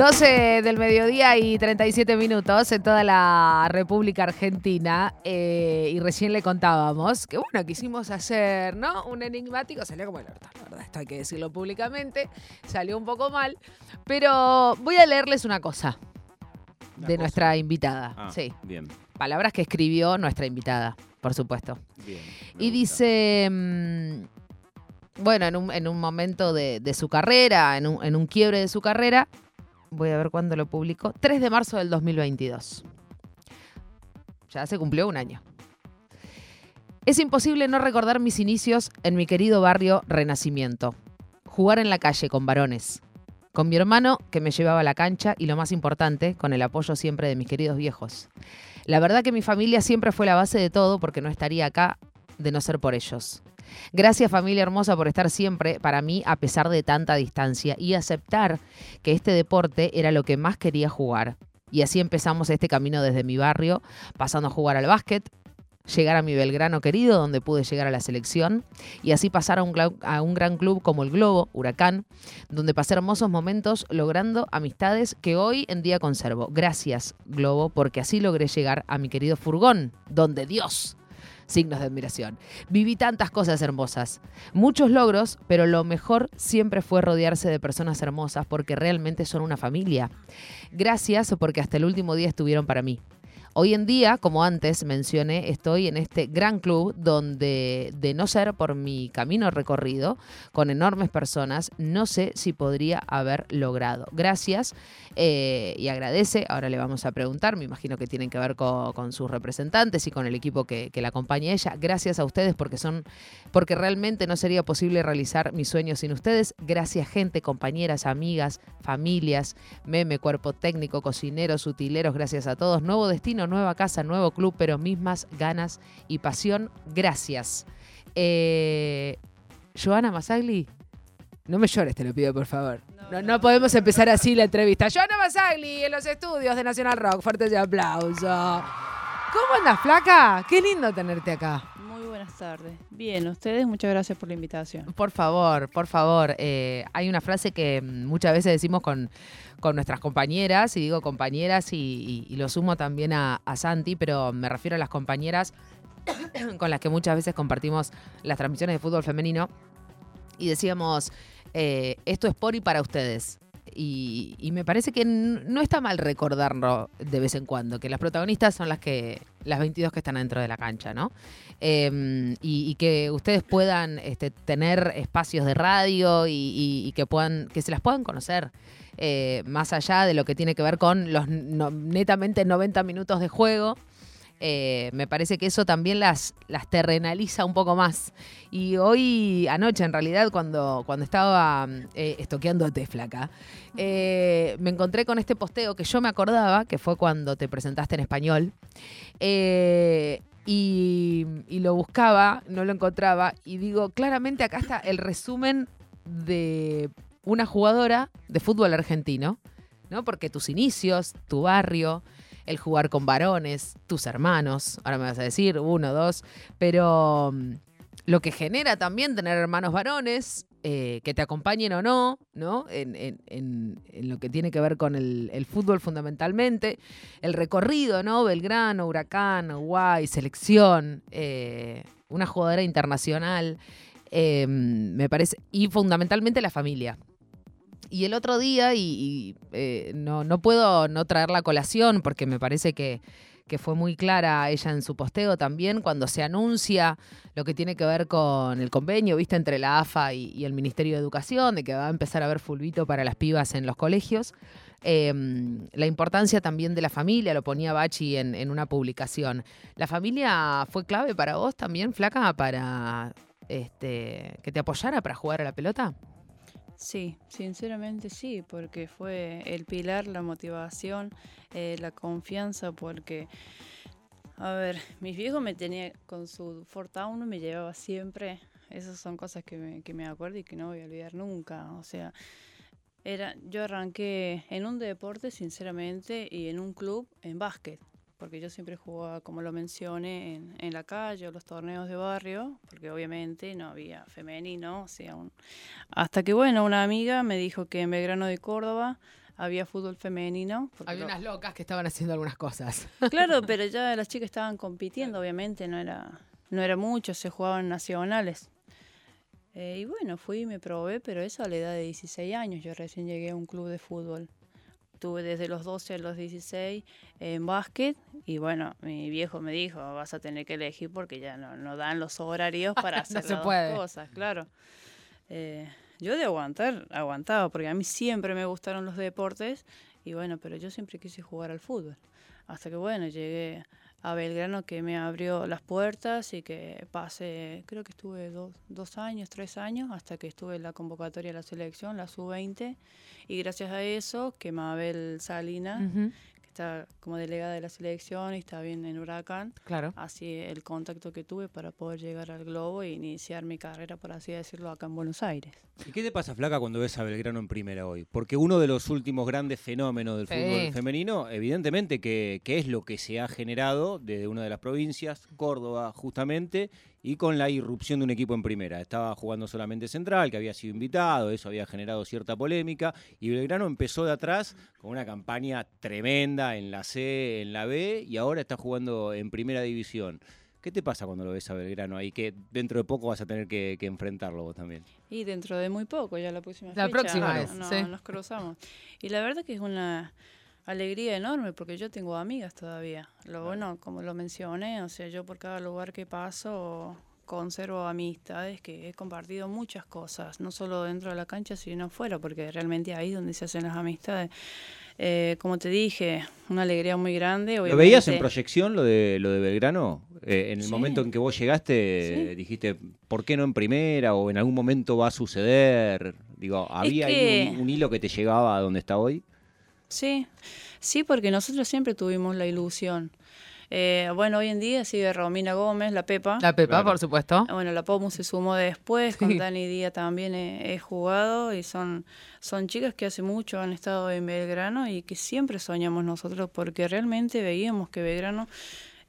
12 del mediodía y 37 minutos en toda la República Argentina. eh, y recién le contábamos que, bueno, quisimos hacer, ¿no? Un enigmático. Salió como el orto, la verdad, esto hay que decirlo públicamente. Salió un poco mal. Pero voy a leerles una cosa Una de cosa. nuestra invitada. Ah, Sí, Bien, palabras que escribió nuestra invitada, por supuesto. bien. Y gusta. dice, mm, bueno, en un, en un momento de, de su carrera, en un, en un quiebre de su carrera, voy a ver cuándo lo publicó, 3 de marzo del 2022. Ya se cumplió un año. Es imposible no recordar mis inicios en mi querido barrio Renacimiento. Jugar en la calle con varones. Con mi hermano que me llevaba a la cancha y lo más importante, con el apoyo siempre de mis queridos viejos. La verdad que mi familia siempre fue la base de todo porque no estaría acá de no ser por ellos. Gracias familia hermosa por estar siempre para mí a pesar de tanta distancia y aceptar que este deporte era lo que más quería jugar. Y así empezamos este camino desde mi barrio, pasando a jugar al básquet, llegar a mi Belgrano querido, donde pude llegar a la selección, y así pasar a un, gran club como el Globo, Huracán, donde pasé hermosos momentos logrando amistades que hoy en día conservo. Gracias, Globo, porque así logré llegar a mi querido furgón, donde Dios. Signos de admiración. Viví tantas cosas hermosas, muchos logros, pero lo mejor siempre fue rodearse de personas hermosas porque realmente son una familia. Gracias porque hasta el último día estuvieron para mí. Hoy en día, como antes mencioné, estoy en este gran club donde, de no ser por mi camino recorrido, con enormes personas, no sé si podría haber logrado. Gracias eh, y agradece. Ahora le vamos a preguntar, me imagino que tienen que ver co- con, sus representantes y con el equipo que, que la acompaña ella. Gracias a ustedes porque son, porque realmente no sería posible realizar mis sueños sin ustedes. Gracias gente, compañeras, amigas, familias, meme, cuerpo técnico, cocineros, utileros, gracias a todos. Nuevo destino, nueva casa, nuevo club, pero mismas ganas y pasión. Gracias. Eh, Joana Masagli, no me llores, te lo pido por favor. No, no podemos empezar así la entrevista. Joana Masagli en los estudios de Nacional Rock. Fuertes aplausos. ¿Cómo andas, flaca? Qué lindo tenerte acá. Bien, ustedes, muchas gracias por la invitación. Por favor, por favor. eh, hay una frase que mm, muchas veces decimos con, con nuestras compañeras, y digo compañeras y, lo sumo también a, a Santi, pero me refiero a las compañeras con las que muchas veces compartimos las transmisiones de fútbol femenino y decíamos, eh, esto es por y para ustedes. Y, y me parece que no está mal recordarlo de vez en cuando, que las protagonistas son las que las 22 que están dentro de la cancha, ¿no? Eh, y, y que ustedes puedan este, tener espacios de radio y, y- y que puedan que se las puedan conocer eh, más allá de lo que tiene que ver con los no- netamente 90 minutos de juego. Eh, me parece que eso también las, terrenaliza un poco más. Y hoy, anoche en realidad, cuando, cuando estaba eh, estoqueándote, flaca, eh, me encontré con este posteo que yo me acordaba, que fue cuando te presentaste en español. Eh, y, y lo buscaba, no lo encontraba. Y digo, claramente acá está el resumen de una jugadora de fútbol argentino, ¿no? Porque tus inicios, tu barrio, el jugar con varones, tus hermanos, ahora me vas a decir uno, dos, pero mm, lo que genera también tener hermanos varones, eh, que te acompañen o no, ¿no? En, en- lo que tiene que ver con el, el fútbol fundamentalmente, el recorrido, ¿no? Belgrano, Huracán, Uruguay, selección, eh, una jugadora internacional, eh, me parece, y fundamentalmente la familia. Y el otro día, y, eh, no, no puedo no traer la colación porque me parece que, que fue muy clara ella en su posteo también, cuando se anuncia lo que tiene que ver con el convenio, viste, entre la AFA y, el Ministerio de Educación, de que va a empezar a haber fulbito para las pibas en los colegios. Eh, la importancia también de la familia, lo ponía Bachi en, en una publicación. ¿La familia fue clave para vos también, Flaca, para este, que te apoyara para jugar a la pelota? Sí, sinceramente sí, porque fue el pilar, la motivación, eh, la confianza, porque, a ver, mis viejos me tenían con su Ford Town, me llevaba siempre. Esas son cosas que me, que me acuerdo y que no voy a olvidar nunca. O sea, era, yo arranqué en un deporte, sinceramente, y en un club en básquet. Porque yo siempre jugaba, como lo mencioné, en, en la calle o los torneos de barrio, porque obviamente no había femenino, o sea, un- hasta que, bueno, una amiga me dijo que en Belgrano de Córdoba había fútbol femenino. Había unas locas que estaban haciendo algunas cosas. Claro, pero ya las chicas estaban compitiendo, obviamente, no era, no era mucho, se jugaban nacionales. Eh, y bueno, fui y me probé, pero eso a la edad de 16 años, yo recién llegué a un club de fútbol. Tuve desde los 12 a los 16 en básquet y bueno, mi viejo me dijo, vas a tener que elegir porque ya no, no dan los horarios para hacer las puede. cosas, claro. Eh, yo de aguantar, aguantaba, porque a mí siempre me gustaron los deportes y bueno, pero yo siempre quise jugar al fútbol. Hasta que bueno, llegué a Belgrano que me abrió las puertas y que pasé, creo que estuve dos, dos años, tres años, hasta que estuve en la convocatoria de la selección, la sub-20, y gracias a eso que Mabel Salina, Ujú, que está como delegada de la selección y está bien en Huracán, Claro. así el contacto que tuve para poder llegar al Globo e iniciar mi carrera, por así decirlo, acá en Buenos Aires. ¿Y qué te pasa, Flaca, cuando ves a Belgrano en primera hoy? Porque uno de los últimos grandes fenómenos del Sí. fútbol femenino, evidentemente que, que es lo que se ha generado desde una de las provincias, Córdoba justamente, y con la irrupción de un equipo en primera. Estaba jugando solamente central, que había sido invitado, eso había generado cierta polémica, y Belgrano empezó de atrás con una campaña tremenda en la C, en la B, y ahora está jugando en primera división. ¿Qué te pasa cuando lo ves a Belgrano ahí? Que dentro de poco vas a tener que, que enfrentarlo vos también. Y dentro de muy poco, ya la próxima La fecha, próxima no, vez, no, sí. nos cruzamos. Y la verdad que es una alegría enorme porque yo tengo amigas todavía. Lo bueno, como lo mencioné, o sea, yo por cada lugar que paso conservo amistades que he compartido muchas cosas, no solo dentro de la cancha, sino fuera, porque realmente ahí es donde se hacen las amistades. Eh, como te dije, una alegría muy grande. ¿Lo veías en proyección lo de lo de Belgrano? Eh, en el Sí. momento en que vos llegaste, Sí. dijiste, ¿por qué no en primera? ¿O en algún momento va a suceder? Digo, ¿había ahí que- un, un hilo que te llegaba a donde está hoy? Sí, sí, porque nosotros siempre tuvimos la ilusión. Eh, bueno, hoy en día sigue Romina Gómez, la Pepa. La Pepa, Claro. por supuesto. Ah, Bueno, la Pomu se sumó después, Sí. con Dani Díaz también he, he jugado y son, son chicas que hace mucho han estado en Belgrano y que siempre soñamos nosotros porque realmente veíamos que Belgrano,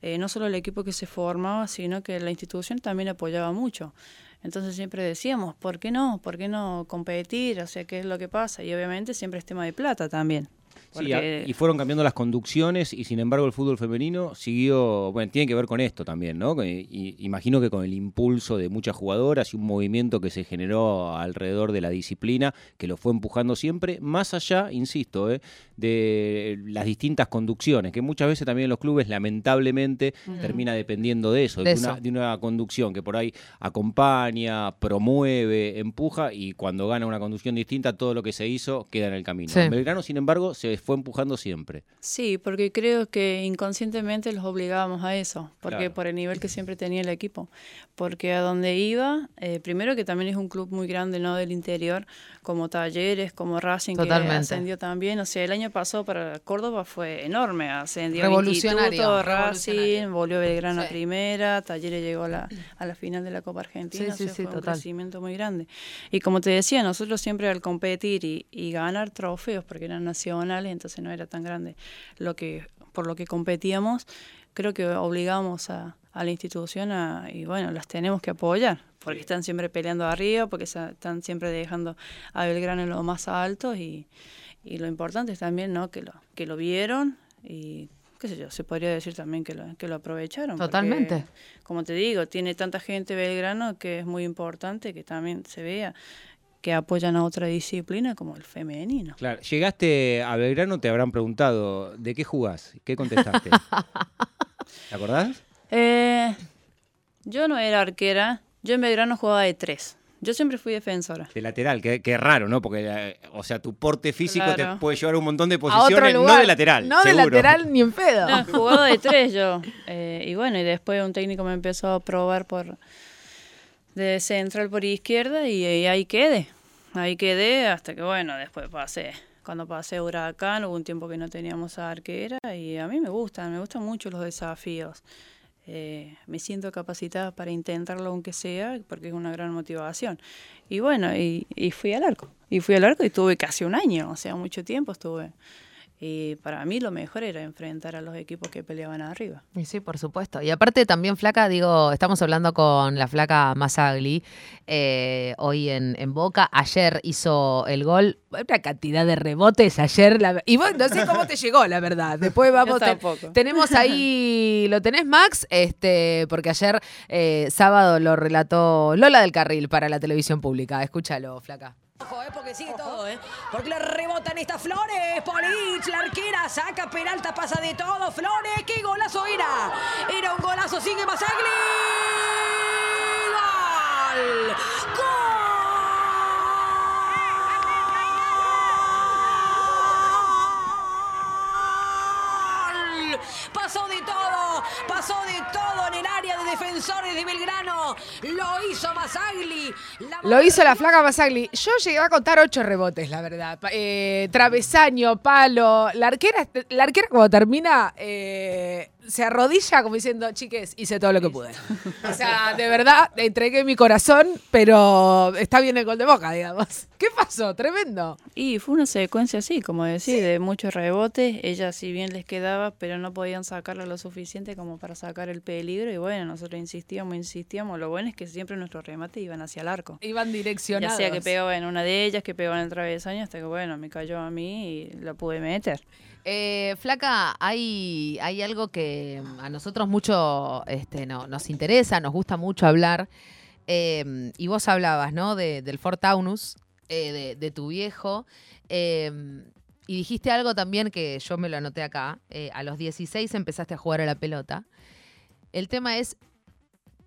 eh, no solo el equipo que se formaba, sino que la institución también apoyaba mucho. Entonces siempre decíamos, ¿por qué no? ¿Por qué no competir? O sea, ¿qué es lo que pasa? Y obviamente siempre es tema de plata también. Sí, y fueron cambiando las conducciones y sin embargo el fútbol femenino siguió, bueno, tiene que ver con esto también, ¿no? Y- imagino que con el impulso de muchas jugadoras y un movimiento que se generó alrededor de la disciplina, que lo fue empujando siempre, más allá, insisto, ¿eh? De las distintas conducciones, que muchas veces también en los clubes lamentablemente termina dependiendo de eso, De de, una, de una conducción que por ahí acompaña, promueve, empuja y cuando gana una conducción distinta todo lo que se hizo queda en el camino. Sí. Belgrano, sin embargo, se fue empujando siempre. Sí, porque creo que inconscientemente los obligábamos a eso, porque Claro. por el nivel que siempre tenía el equipo. Porque a donde iba, eh, primero que también es un club muy grande, ¿no? Del interior, como Talleres, como Racing, Totalmente. que ascendió también. O sea, el año pasado para Córdoba fue enorme. Ascendió Revolucionario, Instituto. Racing, volvió Belgrano a Sí. primera, Talleres llegó a la, a la final de la Copa Argentina. Sí, o sea, sí, fue un total. crecimiento muy grande. Y como te decía, nosotros siempre al competir y, y ganar trofeos, porque eran nacionales, entonces no era tan grande lo que por lo que competíamos, creo que obligamos a, a la institución a, y bueno, las tenemos que apoyar, porque están siempre peleando arriba, porque están siempre dejando a Belgrano en lo más alto y, y lo importante es también ¿no? que, lo, que lo vieron y qué sé yo, se podría decir también que lo, que lo aprovecharon. porque, Totalmente. como te digo, tiene tanta gente Belgrano que es muy importante que también se vea que apoyan a otra disciplina como el femenino. Claro, llegaste a Belgrano, te habrán preguntado, ¿de qué jugás? ¿Qué contestaste? ¿Te acordás? Eh, yo no era arquera, yo en Belgrano jugaba de tres. Yo siempre fui defensora. De lateral, qué, qué raro, ¿no? Porque, eh, o sea, tu porte físico Claro. te puede llevar a un montón de posiciones, no de lateral. No de lateral ni en pedo. No, jugaba de tres yo. Eh, y bueno, y después un técnico me empezó a probar por de central por izquierda y, y ahí quedé. Ahí quedé hasta que, bueno, después pasé. Cuando pasé a Huracán hubo un tiempo que no teníamos a arquera y a mí me gustan, me gustan mucho los desafíos. Eh, me siento capacitada para intentarlo aunque sea, porque es una gran motivación. Y bueno, y, fui al arco. Y fui al arco y estuve casi un año, o sea, mucho tiempo estuve. Y para mí lo mejor era enfrentar a los equipos que peleaban arriba. Y sí, por supuesto. Y aparte también, Flaca, digo, estamos hablando con la Flaca Masagli eh, hoy en, en, Boca. Ayer hizo el gol, una cantidad de rebotes ayer. La, y vos no sé cómo te llegó, la verdad. Después vamos, te, tenemos ahí, ¿lo tenés, Max? Este, porque ayer, eh, sábado, lo relató Lola del Carril para la televisión pública. Escúchalo, Flaca. Ojo, eh, porque sigue todo, ¿eh? Porque le rebotan estas flores. Polich, la arquera, saca Peralta, pasa de todo. Flores, qué golazo era. Era un golazo, sigue Masagli. ¡Gol! ¡Gol! Pasó de todo, pasó de todo en el área de defensores de Belgrano. Lo hizo Masagli. Lo hizo la flaca Masagli. Yo llegué a contar ocho rebotes, la verdad. Eh, travesaño, palo. La arquera, la arquera cuando termina, eh, se arrodilla como diciendo, chiques, hice todo lo que pude. O sea, de verdad, entregué mi corazón, pero está bien el gol de boca, digamos. ¿Qué pasó? Tremendo. Y fue una secuencia así, como decir, de muchos rebotes. Ella si bien les quedaba, pero no podían sacarla lo suficiente como para sacar el peligro. Y bueno, nosotros insistíamos, insistíamos. Lo bueno es que siempre nuestros remates iban hacia el arco. Iban direccionados. Ya sea que pegaba en una de ellas, que pegaba en el travesaño, hasta que bueno, me cayó a mí y la pude meter. Eh, Flaca, hay, hay algo que a nosotros mucho este, no, nos interesa, nos gusta mucho hablar. Eh, y vos hablabas, ¿no? De, del Fort Taunus, eh, de, de, tu viejo. Eh, y dijiste algo también que yo me lo anoté acá. A los 16 empezaste a jugar a la pelota. El tema es,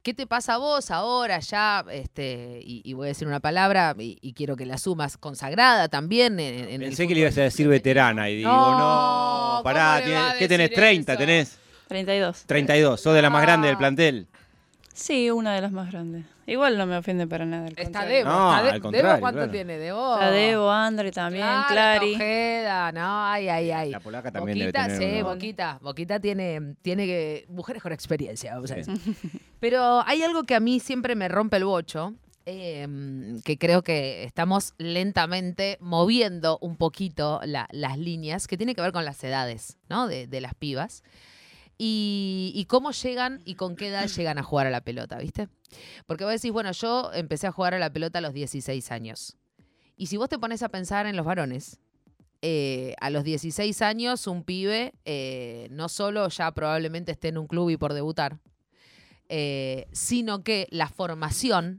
¿Qué te pasa a vos ahora ya? Este, y, y voy a decir una palabra y, y, quiero que la sumas consagrada también. En, en Pensé que le ibas a decir veterana y digo, no, no pará, ¿qué tenés? ¿30 eso? tenés? 32. 32, sos de la más Ah. grande del plantel. Sí, una de las más grandes. Igual no me ofende para nada. Está. Debo. No, está De- al contrario, Debo, ¿cuánto claro. tiene? Debo. Está Debo, Andre también, Claro, Clary. Ojeda, no, ay, ay, ay. La polaca también debe Boquita, tener sí, uno. Boquita. Boquita tiene, tiene que, mujeres con experiencia, vamos a decir. Pero hay algo que a mí siempre me rompe el bocho, eh, que creo que estamos lentamente moviendo un poquito la- las líneas, que tiene que ver con las edades, ¿no? De, de las pibas. Y, cómo llegan y con qué edad llegan a jugar a la pelota, ¿viste? Porque vos decís, bueno, yo empecé a jugar a la pelota a los 16 años. Y si vos te pones a pensar en los varones, eh, a los 16 años un pibe eh, no solo ya probablemente esté en un club y por debutar, eh, sino que la formación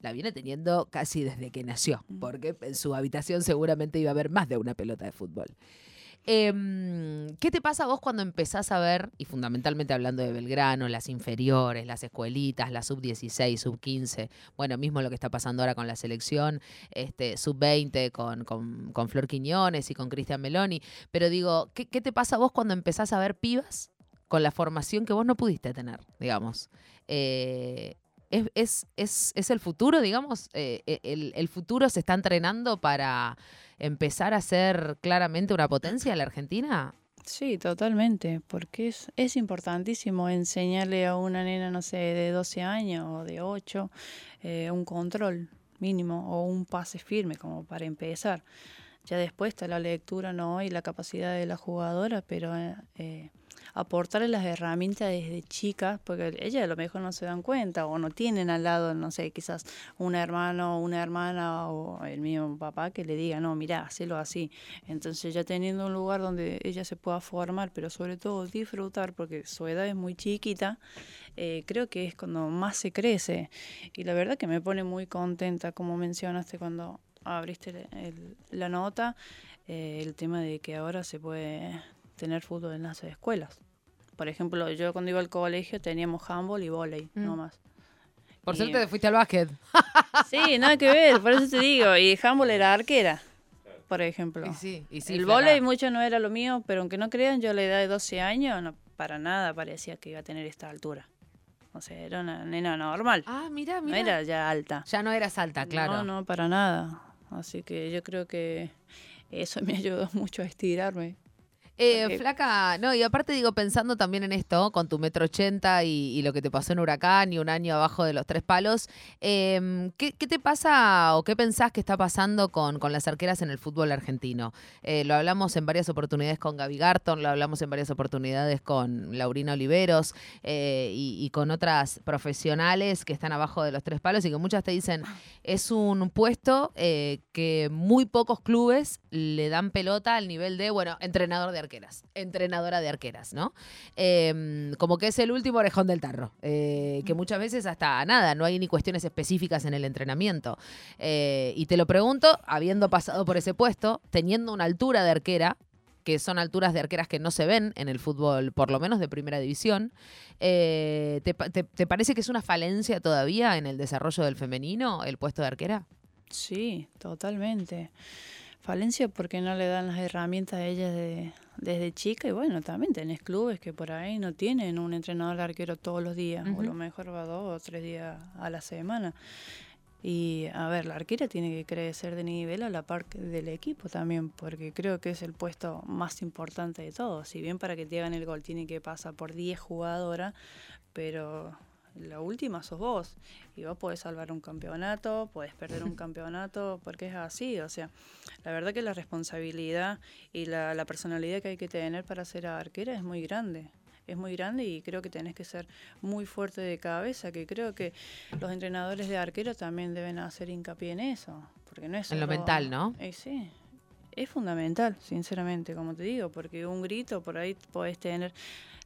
la viene teniendo casi desde que nació, porque en su habitación seguramente iba a haber más de una pelota de fútbol. Em, ¿Qué te pasa vos cuando empezás a ver, y fundamentalmente hablando de Belgrano, las inferiores, las escuelitas, la sub-16, sub-15, bueno, mismo lo que está pasando ahora con la selección, este, sub-20 con, con, Flor Quiñones y con Cristian Meloni, pero digo, ¿qué, ¿qué te pasa a vos cuando empezás a ver pibas con la formación que vos no pudiste tener, digamos? Eh, ¿es, es, es, el futuro, digamos? Eh, el, el futuro se está entrenando para empezar a ser claramente una potencia la Argentina? Sí, totalmente, porque es, es importantísimo enseñarle a una nena, no sé, de 12 años o de 8, eh, un control mínimo o un pase firme como para empezar. Ya después está la lectura no y la capacidad de la jugadora, pero eh, aportarle las herramientas desde chicas, porque ellas a lo mejor no se dan cuenta o no tienen al lado, no sé, quizás un hermano o una hermana o el mismo papá que le diga, no, mira, hacelo así. Entonces ya teniendo un lugar donde ella se pueda formar, pero sobre todo disfrutar, porque su edad es muy chiquita, eh, creo que es cuando más se crece. Y la verdad que me pone muy contenta, como mencionaste cuando abriste el- el- la nota, eh, el tema de que ahora se puede tener fútbol en las escuelas. Por ejemplo, yo cuando iba al colegio teníamos handball y volei, Mm. no más. Por Y- suerte te fuiste al básquet. Sí, nada que ver, por eso te digo. Y handball era arquera, por ejemplo. Y sí, y sí, el volei mucho no era lo mío, pero aunque no crean, yo a la edad de 12 años, no, para nada parecía que iba a tener esta altura. O sea, era una nena normal. Ah, mira, no mira. era ya alta. Ya no eras alta, claro. No, no, para nada. Así que yo creo que eso me ayudó mucho a estirarme. Eh, flaca, no, y aparte digo, pensando también en esto, con tu metro ochenta y, y lo que te pasó en Huracán y un año abajo de los tres palos, em, ¿qué, qué te pasa o qué pensás que está pasando con, con las arqueras en el fútbol argentino? Eh, lo hablamos en varias oportunidades con Gaby Garton, lo hablamos en varias oportunidades con Laurina Oliveros eh, y, y con otras profesionales que están abajo de los tres palos y que muchas te dicen, es un puesto eh, que muy pocos clubes le dan pelota al nivel de, bueno, entrenador de arqueras, entrenadora de arqueras, ¿no? Eh, como que es el último orejón del tarro, eh, que muchas veces hasta nada, no hay ni cuestiones específicas en el entrenamiento. Eh, y te lo pregunto, habiendo pasado por ese puesto, teniendo una altura de arquera, que son alturas de arqueras que no se ven en el fútbol, por lo menos de primera división. Eh, ¿te, pa- te- te parece que es una falencia todavía en el desarrollo del femenino el puesto de arquera? Sí, totalmente. Falencia porque no le dan las herramientas a ellas de- desde chica y bueno, también tenés clubes que por ahí no tienen un entrenador arquero todos los días, o Ujú. a lo mejor va dos o tres días a la semana. Y a ver, la arquera tiene que crecer de nivel a la par del equipo también, porque creo que es el puesto más importante de todos. Si bien para que te hagan el gol tiene que pasar por 10 jugadoras, pero la última sos vos. Y vos podés salvar un campeonato, podés perder un campeonato, porque es así. O sea, la verdad que la responsabilidad y la, la personalidad que hay que tener para ser arquera es muy grande. Es muy grande y creo que tenés que ser muy fuerte de cabeza, que creo que los entrenadores de arquero también deben hacer hincapié en eso. Porque no es En lo mental, ¿no? Eh, sí, es fundamental, sinceramente, como te digo, porque un grito por ahí podés tener,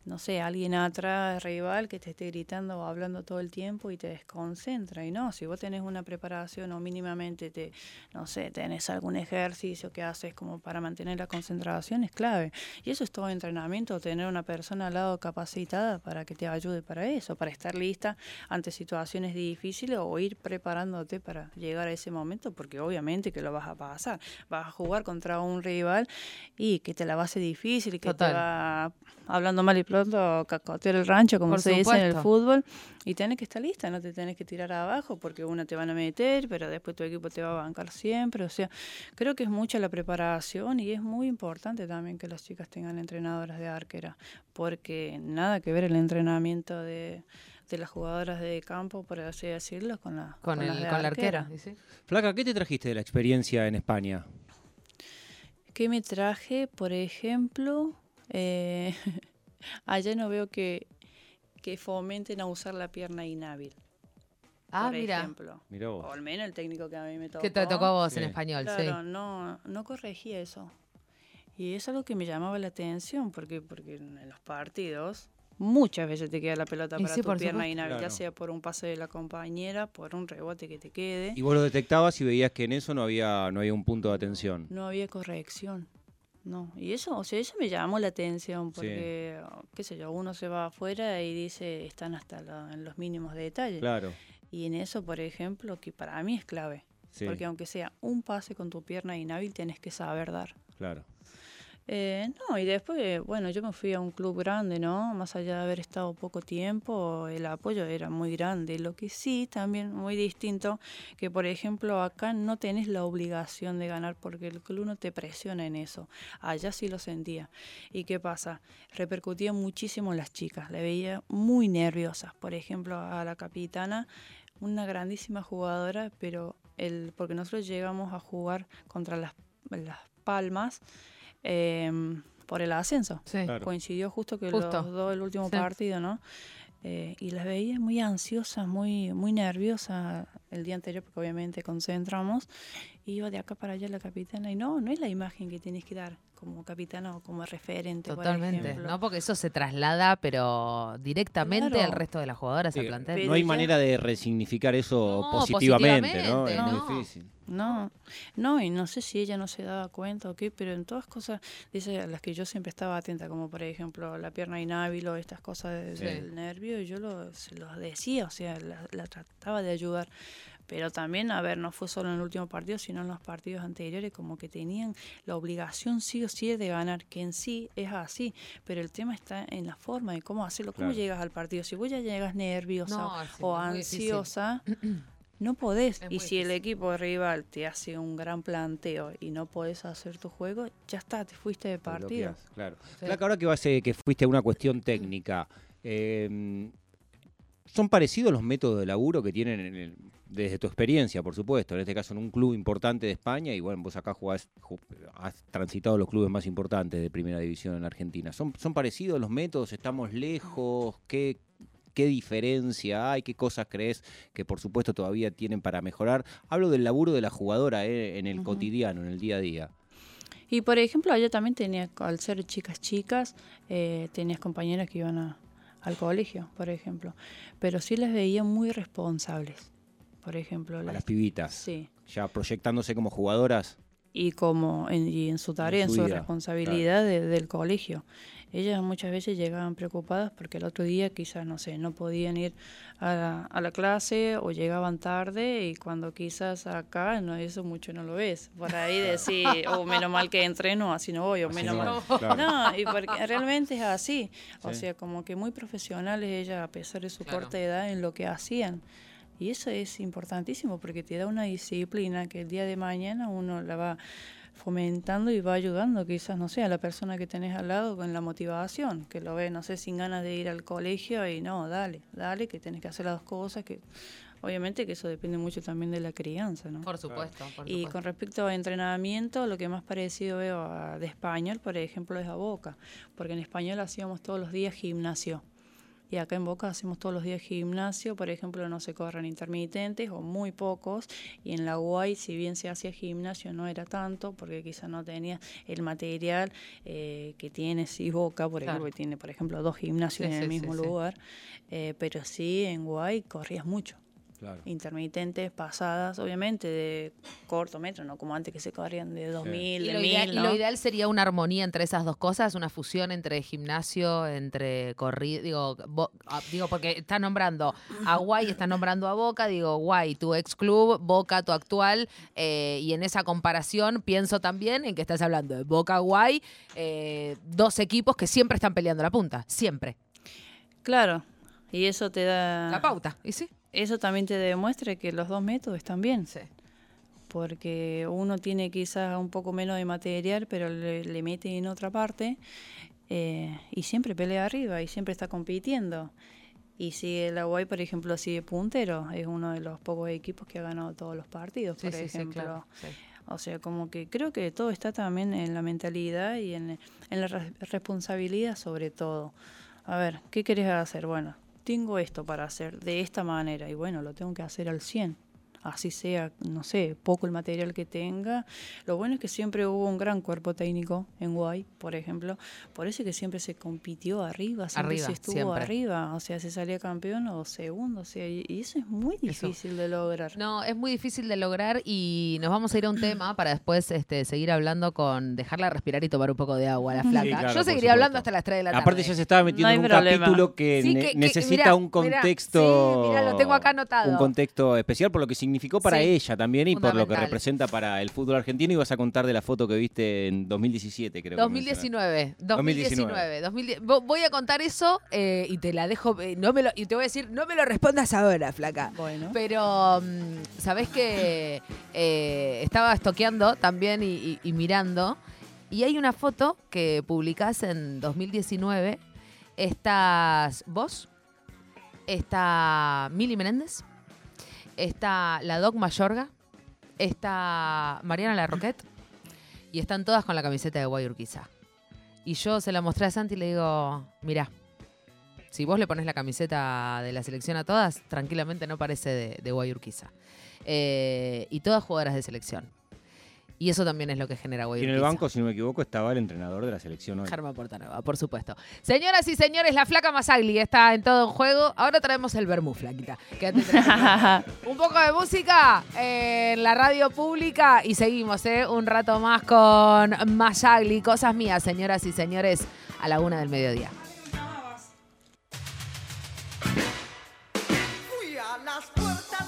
no sé, alguien atrás, rival, que te esté gritando o hablando todo el tiempo y te desconcentra. Y no, si vos tenés una preparación o mínimamente te, no sé, tenés algún ejercicio que haces como para mantener la concentración, es clave. Y eso es todo entrenamiento, tener una persona al lado capacitada para que te ayude para eso, para estar lista ante situaciones difíciles o ir preparándote para llegar a ese momento, porque obviamente que lo vas a pasar. Vas a jugar contra un rival y que te la va a hacer difícil y que Total. te va, hablando mal y pronto, cacotear el rancho, como Por se dice en el fútbol, y tenés que estar lista, no te tenés que tirar abajo, porque una te van a meter, pero después tu equipo te va a bancar siempre. O sea, creo que es mucha la preparación y es muy importante también que las chicas tengan entrenadoras de arquera, porque nada que ver el entrenamiento de, de las jugadoras de campo, por así decirlo, con, la, Con, el, de con la arquera. ¿sí? Flaca, ¿qué te trajiste de la experiencia en España? ¿Qué me traje? Por ejemplo, eh, allá no veo que, que fomenten a usar la pierna inhábil. Ah, por mira. ejemplo. Mirá O vos. al menos el técnico que a mí me tocó. ¿Qué te tocó a vos en español? Claro, Sí. no, no corregía eso. Y es algo que me llamaba la atención, porque, porque en los partidos muchas veces te queda la pelota Y para sí, tu pierna supuesto. inhábil, ya sea por un pase de la compañera, por un rebote que te quede. Y vos lo detectabas y veías que en eso no había, no había un punto de atención. No había corrección. No, y eso, o sea, eso me llamó la atención porque, qué sé yo, uno se va afuera y dice, están hasta la- en los mínimos detalles. Claro. Y en eso, por ejemplo, que para mí es clave, Sí, porque aunque sea un pase con tu pierna inhábil, tenés que saber dar. claro. Eh, no, y después, bueno, yo me fui a un club grande, ¿no? Más allá de haber estado poco tiempo, el apoyo era muy grande. Lo que sí, también muy distinto, que por ejemplo acá no tenés la obligación de ganar porque el club no te presiona en eso. Allá sí lo sentía. ¿Y qué pasa? Repercutía muchísimo en las chicas, le veía muy nerviosas. Por ejemplo, a la capitana, una grandísima jugadora, pero el, porque nosotros llegamos a jugar contra las, las palmas em, por el ascenso. Sí. Claro. Coincidió justo que Justo. los dos, el último Sí. partido, ¿no? Eh, y las veía muy ansiosas, muy, muy nerviosas el día anterior, porque obviamente concentramos. Iba de acá para allá la capitana. Y no, no es la imagen que tienes que dar como capitana o como referente. Totalmente. ¿no? Porque eso se traslada, pero directamente Claro. al resto de las jugadoras Sí, al plantel. no hay ya- manera de resignificar eso No, positivamente, ¿no? Es no. difícil. No, no, y no sé si ella no se daba cuenta o qué, pero en todas cosas, dice, a las que yo siempre estaba atenta, como por ejemplo la pierna inhábil o estas cosas de- Sí. del nervio, yo lo, se los decía, o sea, la, la trataba de ayudar. Pero también, a ver, no fue solo en el último partido, sino en los partidos anteriores, como que tenían la obligación sí o sí de ganar, que en sí es así, pero el tema está en la forma de cómo hacerlo, cómo Claro. llegas al partido. Si vos ya llegas nerviosa No, o- sí, ansiosa, No podés. Y si el equipo rival te hace un gran planteo y no podés hacer tu juego, ya está, te fuiste de partido. Claro. Sí. Flaca, ahora que vas a- que fuiste a una cuestión técnica, eh, ¿son parecidos los métodos de laburo que tienen en el- desde tu experiencia, por supuesto? En este caso, en un club importante de España, y bueno, vos acá jugás, ju- has transitado los clubes más importantes de primera división en Argentina. ¿Son, son parecidos los métodos? ¿Estamos lejos? ¿Qué, ¿Qué diferencia hay? ¿Qué cosas crees que por supuesto todavía tienen para mejorar? Hablo del laburo de la jugadora eh, en el cotidiano, en el día a día. Y por ejemplo, allá también tenía, al ser chicas chicas, eh, tenías compañeras que iban a- al colegio, por ejemplo. Pero sí las veía muy responsables. Por ejemplo, A las- las pibitas, sí. ya proyectándose como jugadoras. Y como en, y en su tarea, en su su, vida, responsabilidad de- del colegio. Ellas muchas veces llegaban preocupadas porque el otro día quizás, no sé, no podían ir a la, a la clase o llegaban tarde y cuando quizás acá, no eso mucho no lo ves. Por ahí decir, o menos mal que entreno, así no voy, o menos no mal. claro. No, y porque realmente es así. O Sí. sea, como que muy profesionales ellas, a pesar de su Claro. corta edad, en lo que hacían. Y eso es importantísimo porque te da una disciplina que el día de mañana uno la va fomentando y va ayudando quizás, no sé, a la persona que tenés al lado con la motivación, que lo ve, no sé, sin ganas de ir al colegio y no, dale, dale, que tenés que hacer las dos cosas, que obviamente que eso depende mucho también de la crianza, ¿no? Por supuesto. por Y supuesto. con respecto a entrenamiento, lo que más parecido veo a- de español, por ejemplo, es a Boca, porque en español hacíamos todos los días gimnasio. Y acá en Boca hacemos todos los días gimnasio, por ejemplo, no se corren intermitentes o muy pocos. Y en la UAI, si bien se hacía gimnasio, no era tanto, porque quizás no tenía el material eh, que tiene sí Boca, por Claro. ejemplo, que tiene, por ejemplo, dos gimnasios Sí, en el sí, mismo sí. lugar. Eh, pero sí, en UAI corrías mucho Claro. intermitentes pasadas, obviamente, de corto metro, no como antes que se corrían de 2000, Y de lo, 1000, ideal, y lo ideal sería una armonía entre esas dos cosas, una fusión entre gimnasio, entre corrido, digo, Bo- ah, digo porque está nombrando a Guay, está nombrando a Boca, digo, Guay, tu ex club, Boca, tu actual, eh, y en esa comparación pienso también en que estás hablando de Boca, Guay, eh, dos equipos que siempre están peleando la punta, siempre. Claro, y eso te La da... pauta, ¿y sí? Eso también te demuestra que los dos métodos están bien, Sí. porque uno tiene quizás un poco menos de material, pero le, le mete en otra parte eh, y siempre pelea arriba y siempre está compitiendo. Y si el Aguay, por ejemplo, sigue puntero, es uno de los pocos equipos que ha ganado todos los partidos, Sí, por sí, ejemplo. claro. O sea, como que creo que todo está también en la mentalidad y en, en la re- responsabilidad sobre todo. A ver, ¿qué querés hacer? Bueno, tengo esto para hacer de esta manera y bueno, lo tengo que hacer al 100. Así sea, no sé, poco el material que tenga. Lo bueno es que siempre hubo un gran cuerpo técnico en Guay, por ejemplo. Por eso es que siempre se compitió arriba, siempre Arriba, se estuvo siempre. arriba. O sea, se salía campeón o segundo. O sea, y, eso es muy Eso. difícil de lograr. No, es muy difícil de lograr y nos vamos a ir a un tema para después este, seguir hablando con dejarla respirar y tomar un poco de agua a la flaca. Sí, claro, Yo seguiría hablando hasta las 3 de la tarde. Aparte ya se estaba metiendo No en un problema. capítulo que, Sí, ne- que- que- necesita mirá, un mirá, contexto. sí, mirá, lo tengo acá anotado. Un contexto especial por lo que significó para Sí, ella también y por lo que representa para el fútbol argentino. Y vas a contar de la foto que viste en 2017, creo. que 2019, 2019. 2019. 2010. Vo- Voy a contar eso eh, y te la dejo, eh, no me lo, y te voy a decir, no me lo respondas ahora, flaca. Bueno. Pero, mm, ¿sabés que eh, estaba estoqueando también y, y- y mirando? Y hay una foto que publicás en 2019. Estás vos, está Mili Menéndez, está la Doc Mayorga, está Mariana Larroquette y están todas con la camiseta de Guayurquiza. Y yo se la mostré a Santi y le digo, mirá, si vos le pones la camiseta de la selección a todas, tranquilamente no parece de, Guayurquiza. Eh, y todas jugadoras de selección. Y eso también es lo que genera Y en el banco, si no me equivoco, estaba el entrenador de la selección hoy. Germán Portanova, por supuesto. Señoras y señores, la flaca Masagli está en todo en juego. Ahora traemos el vermú, flaquita. Quédate. Un poco de música en la radio pública y seguimos, ¿eh? Un rato más con Masagli. Cosas mías, señoras y señores, a la una del mediodía. Fui a las puertas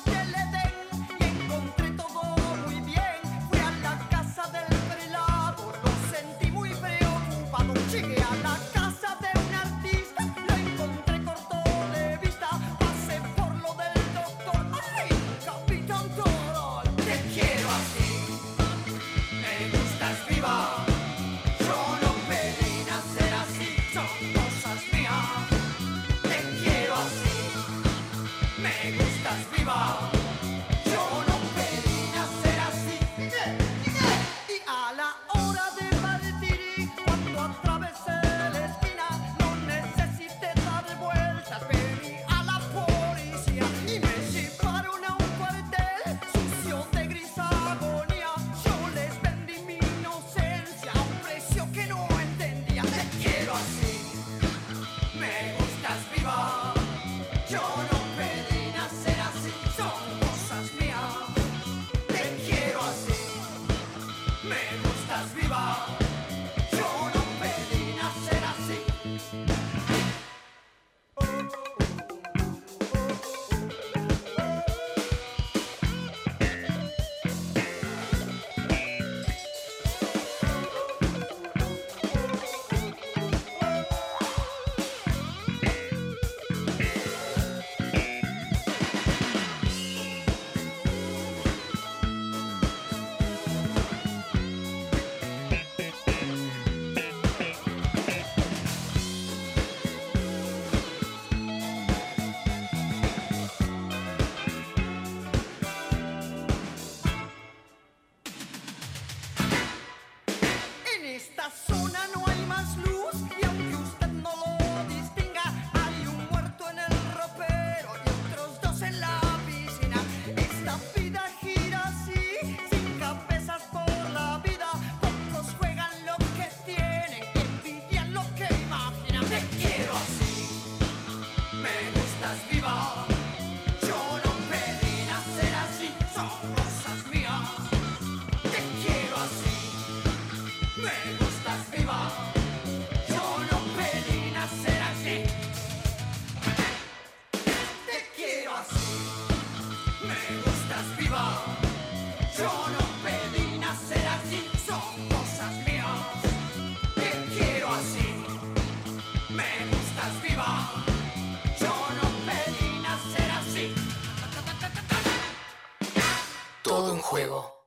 Todo en juego.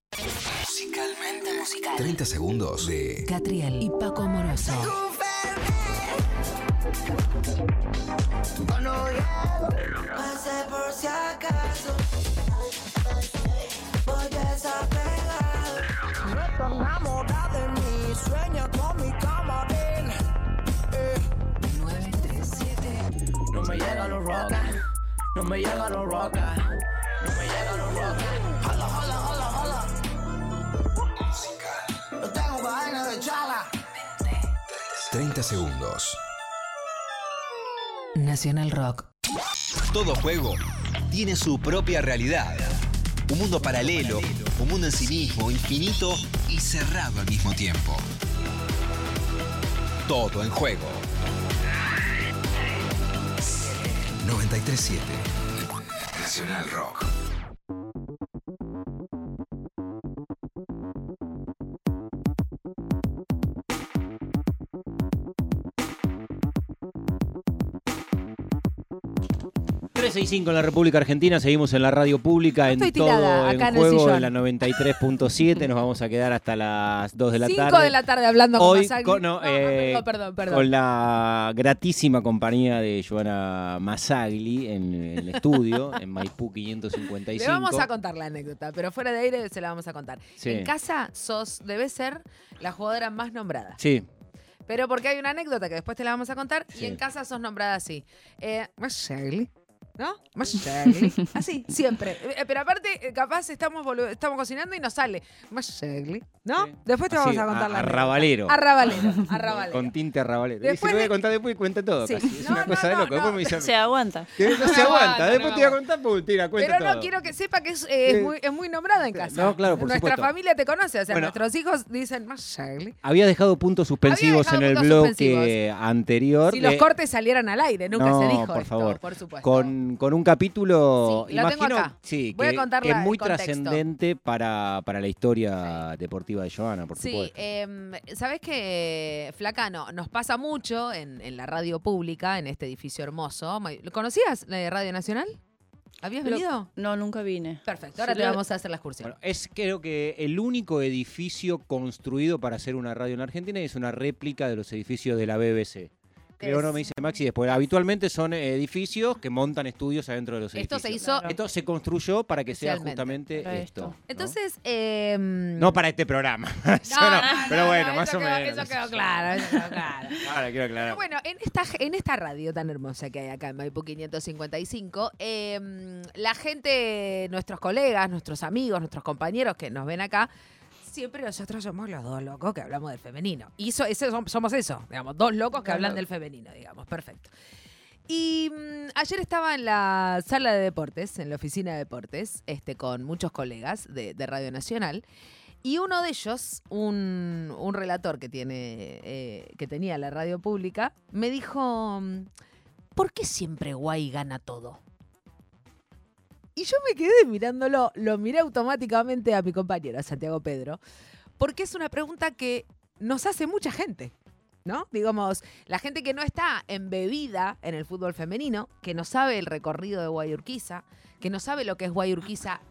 Musicalmente musical. 30 segundos de Catriel y Paco Amoroso. Pasé por si acaso. Voy desapegado. No está enamorada de mí. Sueña con mi camarín. Eh. 937. No me llega los roca. No me llega los roca. No. Hola, hola, hola, hola. Tengo vaina de chala. 30 segundos. Nacional Rock. Todo juego tiene su propia realidad. Un mundo paralelo, un mundo en sí mismo, infinito y cerrado al mismo tiempo. Todo en juego. 937 Nacional Rock. Y 5 en la República Argentina, seguimos en la radio pública en Estoy tirada todo acá en el juego sillón. en la 93.7, nos vamos a quedar hasta las 2 de la 5 tarde. de la tarde hablando con Hoy con- no, eh, perdón, perdón, perdón. Con la gratísima compañía de Joana Masagli en el estudio, en Maipú 555. Le vamos a contar la anécdota, pero fuera de aire se la vamos a contar. Sí. En casa sos, debe ser la jugadora más nombrada. Sí, Pero porque hay una anécdota que después te la vamos a contar Sí. y en casa sos nombrada así. Eh, Masagli. ¿No? Masagli. Así, siempre. Eh, Pero aparte, eh, capaz estamos, estamos cocinando y nos sale Masagli. ¿no? Sí. Después te Así, vamos a contar la anécdota. arrabalero. Arrabalero. Arrabalero. Con tinte arrabalero. Después Dice, lo voy de- a contar después y cuenta todo. Sí. casi. Es No, una no, cosa de no, loco. no. Después me dice, Se aguanta. que no se No aguanta. aguanta, Después no te voy a aguanta. contar, pues tira, cuenta Pero no todo. quiero que sepa que es, eh, es Sí. muy, es muy nombrada en casa. No, claro, por Nuestra supuesto. familia te conoce, o sea, Bueno. nuestros hijos dicen Masagli. Había dejado puntos suspensivos en el dejado bloque puntos anterior. Si los de- cortes salieran al aire, nunca No, se dijo por esto, favor. por supuesto. con, con un capítulo, Sí, lo tengo imagino, acá. sí, Voy a que, contar que es muy trascendente para, para la historia deportiva de Joana, por Sí, supuesto. em, sabes que, Flaca, no, nos pasa mucho en, en la radio pública, en este edificio hermoso. ¿Lo ¿Conocías la de Radio Nacional? ¿Habías venido? No, nunca vine. Perfecto, ahora Sí, te vamos a hacer la excursión. Bueno, es creo que el único edificio construido para hacer una radio en Argentina y es una réplica de los edificios de la BBC. Creo, Es- no me dice Maxi después. Habitualmente son edificios que montan estudios adentro de los Esto edificios. se hizo. Claro. Esto se construyó para que sea justamente esto. esto. ¿no? Entonces, em, No para este programa. Eso no, no, pero no, bueno, no, más o quedó- menos. Eso quedó claro, eso quedó claro. Ahora quiero aclarar. Pero bueno, en esta, en esta radio tan hermosa que hay acá en Maipú 555, eh, la gente, nuestros colegas, nuestros amigos, nuestros compañeros que nos ven acá, siempre nosotros somos los dos locos que hablamos del femenino. Y eso, eso som- somos eso, digamos, dos locos que hablan locos. del femenino, digamos, perfecto. Y mm, ayer estaba en la sala de deportes, en la oficina de deportes, este, con muchos colegas de, de Radio Nacional. Y uno de ellos, un, un relator que, tiene, eh, que tenía la radio pública, me dijo, mm, ¿por qué siempre Guay gana todo? Y yo me quedé mirándolo, lo miré automáticamente a mi compañero, a Santiago Pedro, porque es una pregunta que nos hace mucha gente. ¿No? Digamos, la gente que no está embebida en el fútbol femenino, que no sabe el recorrido de Guayurquiza, que no sabe lo que es Guayurquiza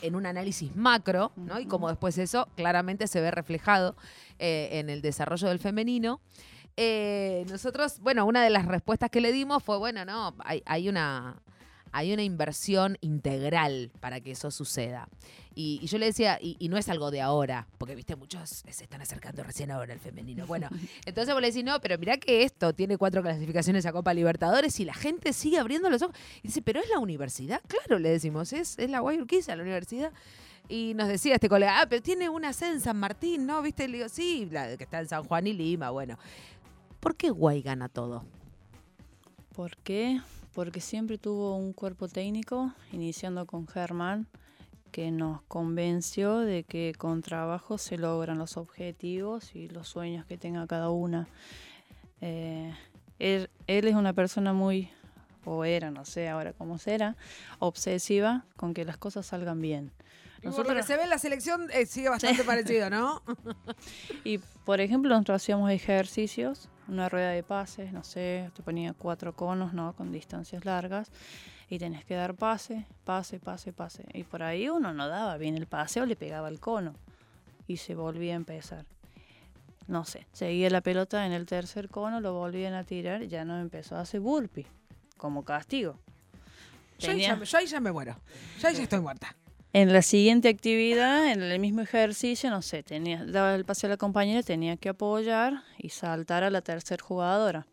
en un análisis macro, ¿no? Y como después eso claramente se ve reflejado eh, en el desarrollo del femenino. Eh, nosotros, bueno, una de las respuestas que le dimos fue, bueno, no, hay, hay una, hay una inversión integral para que eso suceda. Y, y yo le decía, y, y no es algo de ahora, porque viste, muchos se están acercando recién ahora al femenino. Bueno, entonces vos le decís, no, pero mirá que esto tiene cuatro clasificaciones a Copa Libertadores y la gente sigue abriendo los ojos. Y dice, pero es la universidad, claro, le decimos, es, es la Guayurquiza, la universidad. Y nos decía este colega, ah, pero tiene una sede en San Martín, ¿no? ¿Viste? Le digo, sí, la que está en San Juan y Lima, bueno. ¿Por qué Guay gana todo? ¿Por qué? Porque siempre tuvo un cuerpo técnico, iniciando con Germán, que nos convenció de que con trabajo se logran los objetivos y los sueños que tenga cada una. Eh, él, él es una persona muy, o era, no sé ahora cómo será, obsesiva con que las cosas salgan bien. Y por lo que se ve en la selección eh, sigue bastante parecido, ¿no? Y por ejemplo, nosotros hacíamos ejercicios, una rueda de pases, no sé, te ponía cuatro conos, ¿no? Con distancias largas. Y tenés que dar pase, pase, pase, pase. Y por ahí uno no daba bien el pase o le pegaba el cono. Y se volvía a empezar. No sé, seguía la pelota en el tercer cono, lo volvían a tirar ya no empezó a hacer burpee, como castigo. Yo ahí, ya, me- yo ahí ya me muero. Yo ahí ya estoy muerta. En la siguiente actividad, en el mismo ejercicio, no sé, tenía, daba el pase a la compañera, tenía que apoyar y saltar a la tercer jugadora.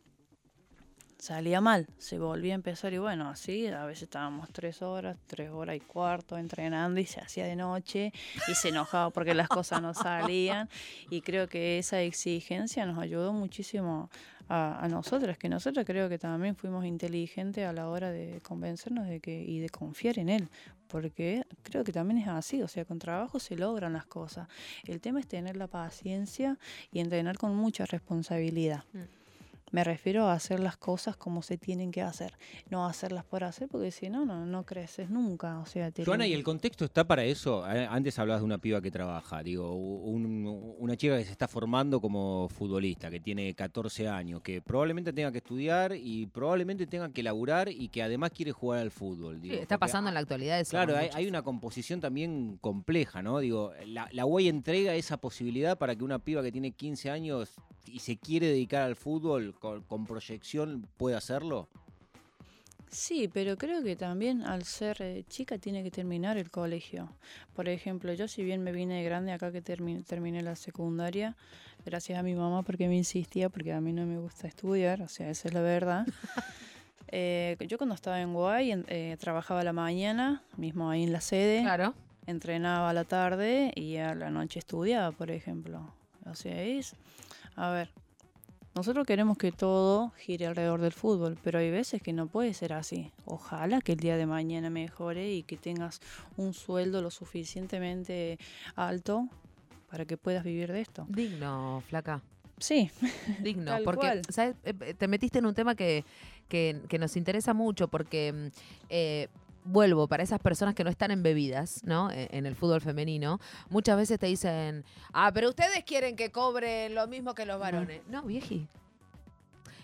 Salía mal, se volvía a empezar y bueno, así, a veces estábamos tres horas, tres horas y cuarto entrenando y se hacía de noche y se enojaba porque las cosas no salían y creo que esa exigencia nos ayudó muchísimo a, a nosotras, que nosotras creo que también fuimos inteligentes a la hora de convencernos de que y de confiar en él, porque creo que también es así, o sea, con trabajo se logran las cosas. El tema es tener la paciencia y entrenar con mucha responsabilidad. Mm. Me refiero a hacer las cosas como se tienen que hacer, no hacerlas por hacer, porque si no, no, no creces nunca. O sea, te Joana, ¿y el contexto está para eso? Eh, Antes hablabas de una piba que trabaja, digo, un- una chica que se está formando como futbolista, que tiene 14 años, que probablemente tenga que estudiar y probablemente tenga que laburar y que además quiere jugar al fútbol. Sí, está porque pasando en la actualidad eso. Claro, hay una composición también compleja, ¿no? Digo, la, la UAI entrega esa posibilidad para que una piba que tiene 15 años y se quiere dedicar al fútbol con, con proyección pueda hacerlo. Sí, pero creo que también al ser eh, chica tiene que terminar el colegio. Por ejemplo, yo si bien me vine de grande acá que termi- terminé la secundaria, gracias a mi mamá porque me insistía, porque a mí no me gusta estudiar, o sea, esa es la verdad. Eh, yo cuando estaba en Guay eh, trabajaba a la mañana, mismo ahí en la sede, Claro. entrenaba a la tarde y a la noche estudiaba, por ejemplo. O sea, es, a ver, nosotros queremos que todo gire alrededor del fútbol, pero hay veces que no puede ser así. Ojalá que el día de mañana mejore y que tengas un sueldo lo suficientemente alto para que puedas vivir de esto. Digno, flaca. Sí, Digno, Tal porque cual. ¿sabes? Eh, eh, te metiste en un tema que, que- que nos interesa mucho, porque mm, eh, vuelvo, para esas personas que no están embebidas, ¿no? E- En el fútbol femenino, muchas veces te dicen, ah, pero ustedes quieren que cobren lo mismo que los varones. No, vieji.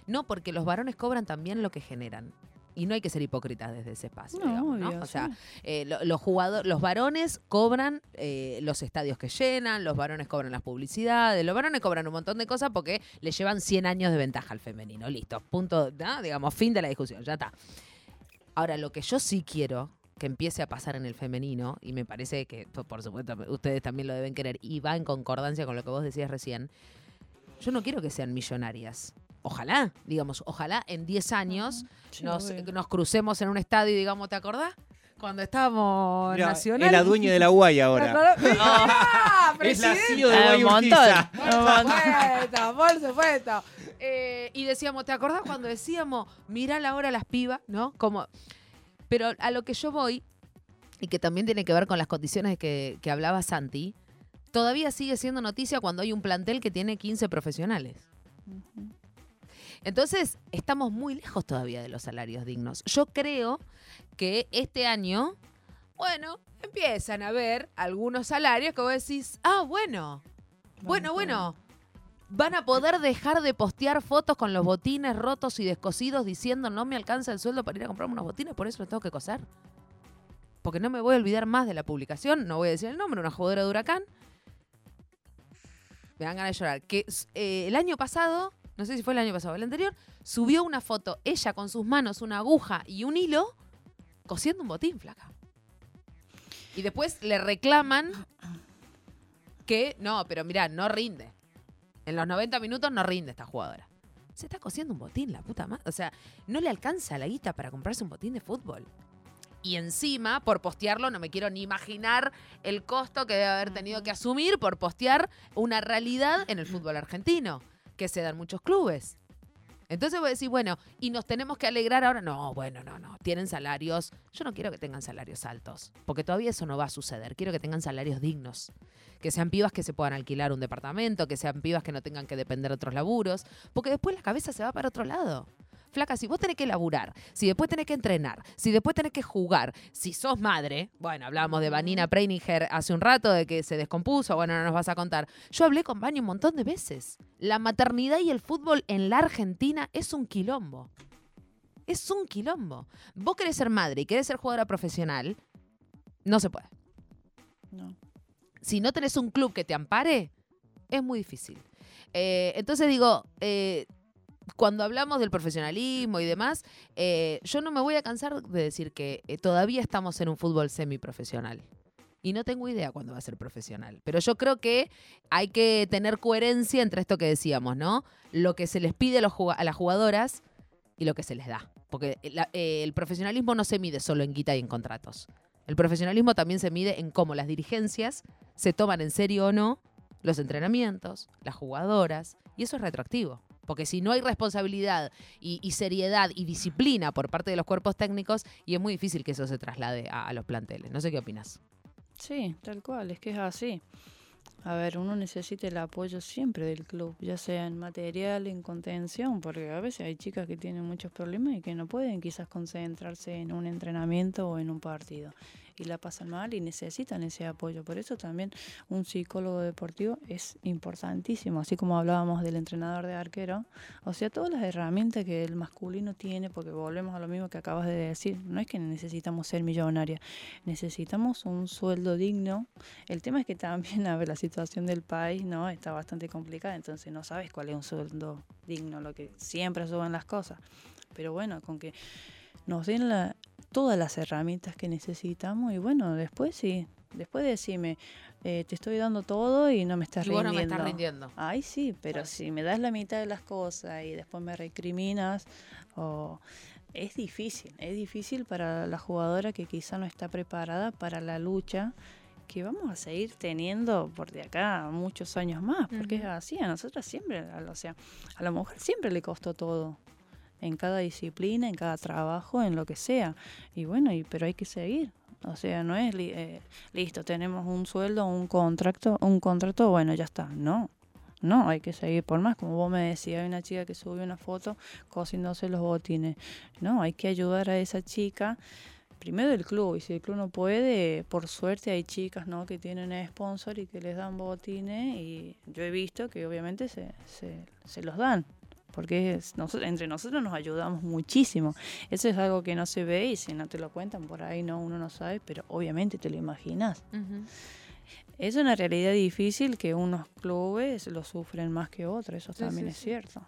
No, porque los varones cobran también lo que generan. Y no hay que ser hipócritas desde ese espacio. No, digamos, ¿no? obvio, O sea, sí. eh, lo- los jugadores, los varones cobran eh, los estadios que llenan, los varones cobran las publicidades, los varones cobran un montón de cosas porque le llevan 100 años de ventaja al femenino. Listo, punto, ¿no? digamos, fin de la discusión, ya está. Ahora, lo que yo sí quiero que empiece a pasar en el femenino, y me parece que, por- supuesto, ustedes también lo deben querer, y va en concordancia con lo que vos decías recién, yo no quiero que sean millonarias. Ojalá, digamos, ojalá en 10 años nos, nos crucemos en un estadio y digamos, ¿te acordás? Cuando estábamos en Mirá, Nacional. es la dueña de la UAI ¿Te ahora. ¡Ah, Es la! CEO de Ah, UAI Urquiza. Por supuesto, por supuesto. Eh, y decíamos, ¿te acordás cuando decíamos, mirá la hora las pibas, ¿no? Como, pero a lo que yo voy, y que también tiene que ver con las condiciones que, que hablaba Santi, todavía sigue siendo noticia cuando hay un plantel que tiene 15 profesionales. Entonces, estamos muy lejos todavía de los salarios dignos. Yo creo que este año, bueno, empiezan a haber algunos salarios que vos decís, ah, bueno, bueno, bueno. Van a poder dejar de postear fotos con los botines rotos y descosidos diciendo no me alcanza el sueldo para ir a comprarme unos botines, por eso los tengo que coser. Porque no me voy a olvidar más de la publicación, no voy a decir el nombre, una jugadora de huracán. Me dan ganas de llorar. Que eh, el año pasado, no sé si fue el año pasado o el anterior, subió una foto, ella con sus manos, una aguja y un hilo, cosiendo un botín, flaca. Y después le reclaman que, no, pero mirá, no rinde. En los 90 minutos no rinde esta jugadora. Se está cosiendo un botín, la puta madre. O sea, no le alcanza la guita para comprarse un botín de fútbol. Y encima, por postearlo, no me quiero ni imaginar el costo que debe haber tenido que asumir por postear una realidad en el fútbol argentino, que se da en muchos clubes. Entonces vos decís, bueno, y nos tenemos que alegrar ahora. No, bueno, no, no. Tienen salarios. Yo no quiero que tengan salarios altos, porque todavía eso no va a suceder. Quiero que tengan salarios dignos. Que sean pibas que se puedan alquilar un departamento, que sean pibas que no tengan que depender de otros laburos, porque después la cabeza se va para otro lado. Flaca, si vos tenés que laburar, si después tenés que entrenar, si después tenés que jugar, si sos madre, bueno, hablábamos de Vanina Preininger hace un rato, de que se descompuso, bueno, no nos vas a contar. Yo hablé con Vani un montón de veces. La maternidad y el fútbol en la Argentina es un quilombo. Es un quilombo. Vos querés ser madre y querés ser jugadora profesional, no se puede. No. Si no tenés un club que te ampare, es muy difícil. Eh, entonces digo, eh, cuando hablamos del profesionalismo y demás, eh, yo no me voy a cansar de decir que eh, todavía estamos en un fútbol semiprofesional. Y no tengo idea cuándo va a ser profesional. Pero yo creo que hay que tener coherencia entre esto que decíamos, ¿no? Lo que se les pide a, los a las jugadoras y lo que se les da. Porque eh, el profesionalismo no se mide solo en guita y en contratos. El profesionalismo también se mide en cómo las dirigencias se toman en serio o no los entrenamientos, las jugadoras, y eso es retroactivo. Porque si no hay responsabilidad y, y seriedad y disciplina por parte de los cuerpos técnicos, y es muy difícil que eso se traslade a, a los planteles. No sé qué opinas. Sí, tal cual, es que es así. A ver, uno necesita el apoyo siempre del club, ya sea en material, en contención, porque a veces hay chicas que tienen muchos problemas y que no pueden quizás concentrarse en un entrenamiento o en un partido. Y la pasan mal y necesitan ese apoyo. Por eso también un psicólogo deportivo es importantísimo, así como hablábamos del entrenador de arquero. O sea, todas las herramientas que el masculino tiene, porque volvemos a lo mismo que acabas de decir, no es que necesitamos ser millonarias, necesitamos un sueldo digno. El tema es que también, a ver, la situación del país no está bastante complicada, entonces no sabes cuál es un sueldo digno, lo que siempre suben las cosas. Pero bueno, con que nos den la, todas las herramientas que necesitamos y bueno, después sí, después decime, eh, te estoy dando todo y no me estás Y vos no rindiendo. me estás rindiendo. Ay, sí, pero si me das la mitad de las cosas y después me recriminas, o es difícil, es difícil para la jugadora que quizá no está preparada para la lucha que vamos a seguir teniendo por de acá muchos años más, porque es así, a nosotras siempre, o sea, a la mujer siempre le costó todo, en cada disciplina, en cada trabajo, en lo que sea, y bueno, y, pero hay que seguir, o sea, no es li- eh, listo, tenemos un sueldo, un contrato, un contrato, bueno, ya está, no. No, hay que seguir por más. Como vos me decías, hay una chica que subió una foto cosiéndose los botines. No, hay que ayudar a esa chica primero el club y si el club no puede por suerte hay chicas no que tienen sponsor y que les dan botines y yo he visto que obviamente se, se, se los dan porque es- entre nosotros nos ayudamos muchísimo. Eso es algo que no se ve y si no te lo cuentan por ahí no uno no sabe pero obviamente te lo imaginas. Es una realidad difícil que unos clubes lo sufren más que otros eso Sí, también sí, es sí. cierto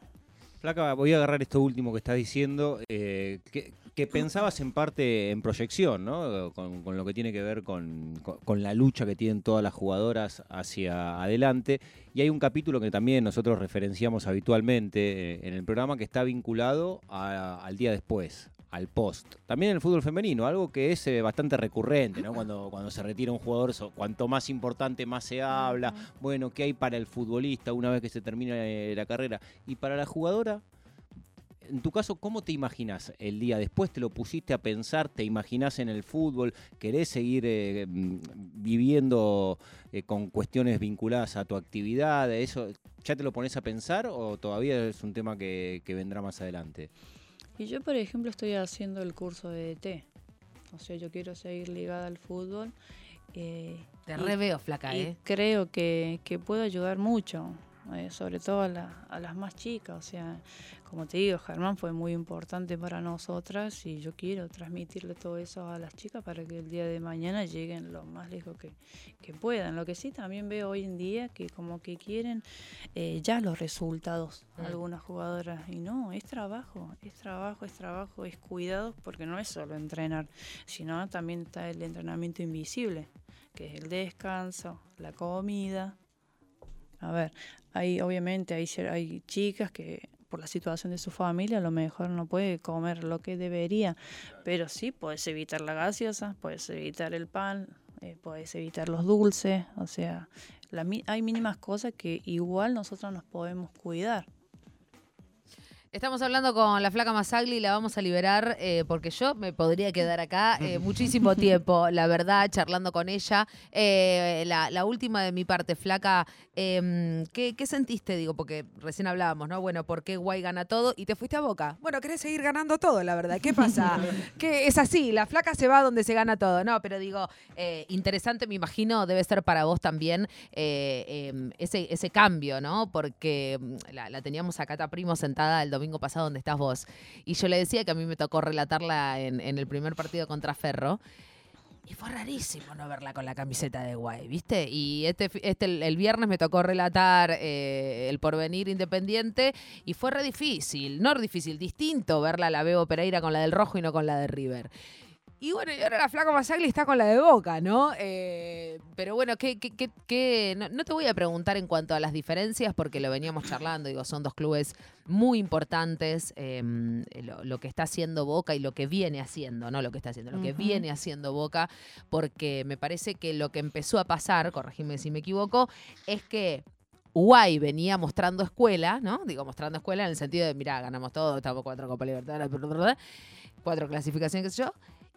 Flaca, voy a agarrar esto último que estás diciendo, eh, que, pensabas en parte en proyección, ¿no? Con, lo que tiene que ver con, la lucha que tienen todas las jugadoras hacia adelante. Y hay un capítulo que también nosotros referenciamos habitualmente eh, en el programa que está vinculado al día después, al post. También en el fútbol femenino, algo que es eh, bastante recurrente, ¿no? Cuando, cuando se retira un jugador, so- cuanto más importante, más se habla. Bueno, ¿qué hay para el futbolista una vez que se termina eh, la carrera? Y para la jugadora, en tu caso, ¿cómo te imaginas el día después? ¿Te lo pusiste a pensar? ¿Te imaginas en el fútbol? ¿Querés seguir eh, mm, viviendo eh, con cuestiones vinculadas a tu actividad? ¿Eso ya te lo pones a pensar o todavía es un tema que, que vendrá más adelante? Y yo, por ejemplo, estoy haciendo el curso de DT. O sea, yo quiero seguir ligada al fútbol. eh, Te y- re veo flaca, y ¿eh? creo que, que puedo ayudar mucho, eh, sobre todo a, la- a las más chicas. O sea, como te digo, Germán fue muy importante para nosotras y yo quiero transmitirle todo eso a las chicas para que el día de mañana lleguen lo más lejos que, que puedan. Lo que sí también veo hoy en día que como que quieren eh, ya los resultados Mm. algunas jugadoras y no, es trabajo, es trabajo, es trabajo, es cuidado porque no es solo entrenar, sino también está el entrenamiento invisible que es el descanso, la comida. A ver, hay obviamente hay, hay chicas que por la situación de su familia a lo mejor no puede comer lo que debería, pero sí puedes evitar la gaseosa, puedes evitar el pan, eh, puedes evitar los dulces, o sea, la hay mínimas cosas que igual nosotros nos podemos cuidar. Estamos hablando con la flaca Masagli y la vamos a liberar eh, porque yo me podría quedar acá eh, muchísimo tiempo, la verdad, charlando con ella. Eh, la, la última de mi parte, flaca, em, ¿qué, qué sentiste? Digo, porque recién hablábamos, ¿no? Bueno, ¿por qué Guay gana todo y te fuiste a Boca? Bueno, querés seguir ganando todo, la verdad. ¿Qué pasa? que es así, la flaca se va donde se gana todo. No, pero digo, eh, interesante, me imagino, debe ser para vos también eh, em, ese, ese cambio, ¿no? Porque mm, la, la teníamos a Cata Primo sentada el domingo pasado donde estás vos. Y yo le decía que a mí me tocó relatarla en, en el primer partido contra Ferro. Y fue rarísimo no verla con la camiseta de Guay, ¿viste? Y este, este el, viernes me tocó relatar eh, el porvenir independiente y fue re difícil, no difícil, distinto verla la Bebo Pereira con la del rojo y no con la de River. Y bueno, y ahora la flaca Masagli está con la de Boca, ¿no? Eh, pero bueno, ¿qué, qué, qué- qué? No, no te voy a preguntar en cuanto a las diferencias porque lo veníamos charlando, digo, son dos clubes muy importantes, eh, lo, lo que está haciendo Boca y lo que viene haciendo, no lo que está haciendo, lo que viene haciendo Boca, porque me parece que lo que empezó a pasar, corregime si me equivoco, es que Uruguay venía mostrando escuela, ¿no? Digo, mostrando escuela en el sentido de, mirá, ganamos todo, estamos cuatro Copa Libertadores, cuatro clasificaciones, qué sé yo.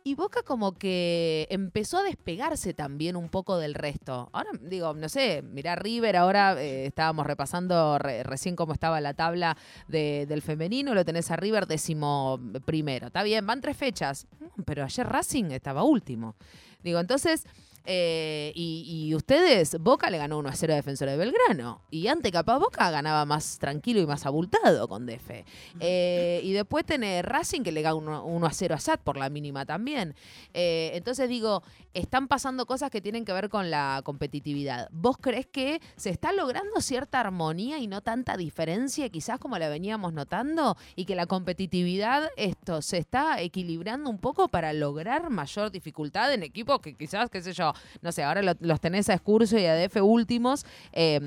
Y Boca como que empezó a despegarse también un poco del resto. Ahora, digo, no sé, mirá River, ahora eh, estábamos repasando re- recién cómo estaba la tabla de- del femenino, lo tenés a River décimo primero. Está bien, van tres fechas, pero ayer Racing estaba último. Digo, entonces, eh, y, y ustedes, Boca le ganó 1 a 0 a Defensor de Belgrano. Y antes capaz Boca ganaba más tranquilo y más abultado con Defe. Eh, y después tenés Racing que le gana 1, 1 a 0 a SAT por la mínima también. Eh, entonces digo, están pasando cosas que tienen que ver con la competitividad. ¿Vos crees que se está logrando cierta armonía y no tanta diferencia quizás como la veníamos notando? Y que la competitividad esto se está equilibrando un poco para lograr mayor dificultad en equipos que quizás, qué sé yo, no sé, ahora lo- los tenés a Escurso y a DF últimos, eh,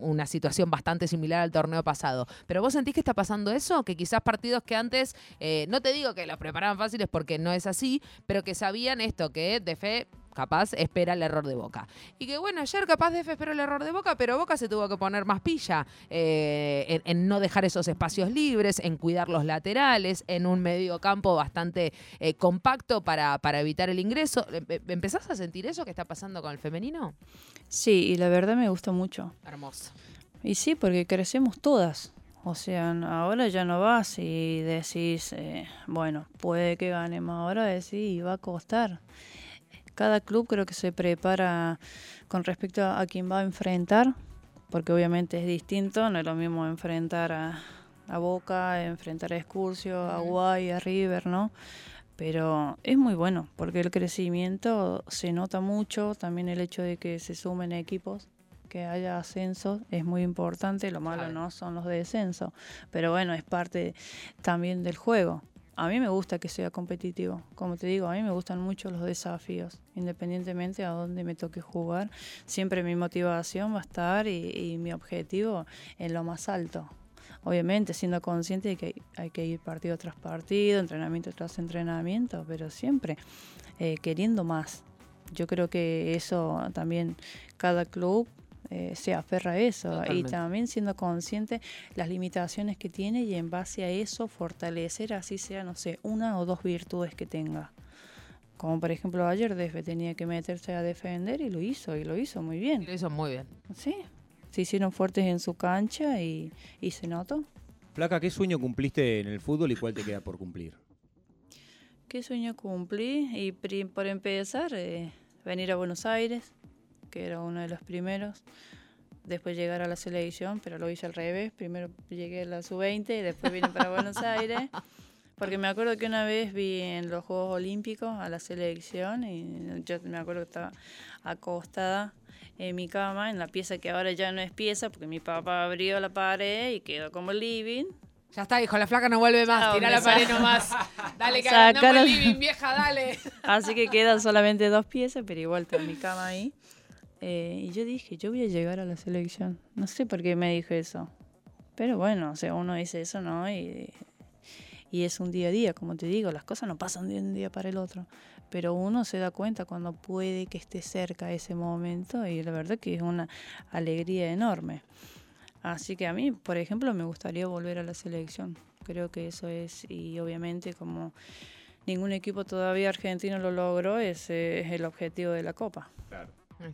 una situación bastante similar al torneo pasado. Pero vos sentís que está pasando eso, que quizás partidos que antes, eh, no te digo que los preparaban fáciles porque no es así, pero que sabían esto, que DF capaz espera el error de Boca. Y que bueno, ayer capaz DF esperó el error de Boca, pero Boca se tuvo que poner más pilla eh, en, en no dejar esos espacios libres, en cuidar los laterales, en un medio campo bastante eh, compacto para, para evitar el ingreso. Em- em- ¿Empezás a sentir eso que está pasando con el femenino? Sí, y la verdad me gusta mucho. Hermoso. Y sí, porque crecemos todas. O sea, ahora ya no vas y decís, eh, bueno, puede que ganemos. Ahora decís, va a costar. Cada club creo que se prepara con respecto a, a quién va a enfrentar, porque obviamente es distinto, no es lo mismo enfrentar a, a Boca, enfrentar a Excursio, a. Guay, a River, ¿no? Pero es muy bueno, porque el crecimiento se nota mucho, también el hecho de que se sumen equipos que haya ascenso es muy importante, lo malo no son los de descenso, pero bueno, es parte también del juego. A mí me gusta que sea competitivo, como te digo, a mí me gustan mucho los desafíos, independientemente a dónde me toque jugar, siempre mi motivación va a estar y, mi objetivo en lo más alto. Obviamente siendo consciente de que hay, hay que ir partido tras partido, entrenamiento tras entrenamiento, pero siempre eh, queriendo más. Yo creo que eso también cada club eh, se aferra a eso y también siendo consciente las limitaciones que tiene y en base a eso fortalecer así sea, no sé, una o dos virtudes que tenga. Como por ejemplo ayer Defe tenía que meterse a defender y lo hizo, y lo hizo muy Y bien. lo hizo muy bien. Sí, se hicieron fuertes en su cancha y, y se notó. Flaca, ¿qué sueño cumpliste en el fútbol y cuál te queda por cumplir? ¿Qué sueño cumplí? Y por empezar, eh, venir a Buenos Aires, que era uno de los primeros. Después llegar a la selección, pero lo hice al revés. Primero llegué a la sub-20 y después vine para Buenos Aires. Porque me acuerdo que una vez vi en los Juegos Olímpicos a la selección y yo me acuerdo que estaba acostada en mi cama, en la pieza que ahora ya no es pieza, porque mi papá abrió la pared y quedó como living. Ya está, hijo, la flaca no vuelve más. Tira la pared nomás. Dale, que al living, vieja, dale. Así que quedan solamente dos piezas, pero igual está mi cama ahí. Eh, y yo dije, yo voy a llegar a la selección. No sé por qué me dijo eso. Pero bueno, o sea, uno dice eso, ¿no? Y, y es un día a día, como te digo, las cosas no pasan de un día para el otro. Pero uno se da cuenta cuando puede que esté cerca ese momento y la verdad que es una alegría enorme. Así que a mí, por ejemplo, me gustaría volver a la selección. Creo que eso es, y obviamente como ningún equipo todavía argentino lo logró, ese es el objetivo de la Copa.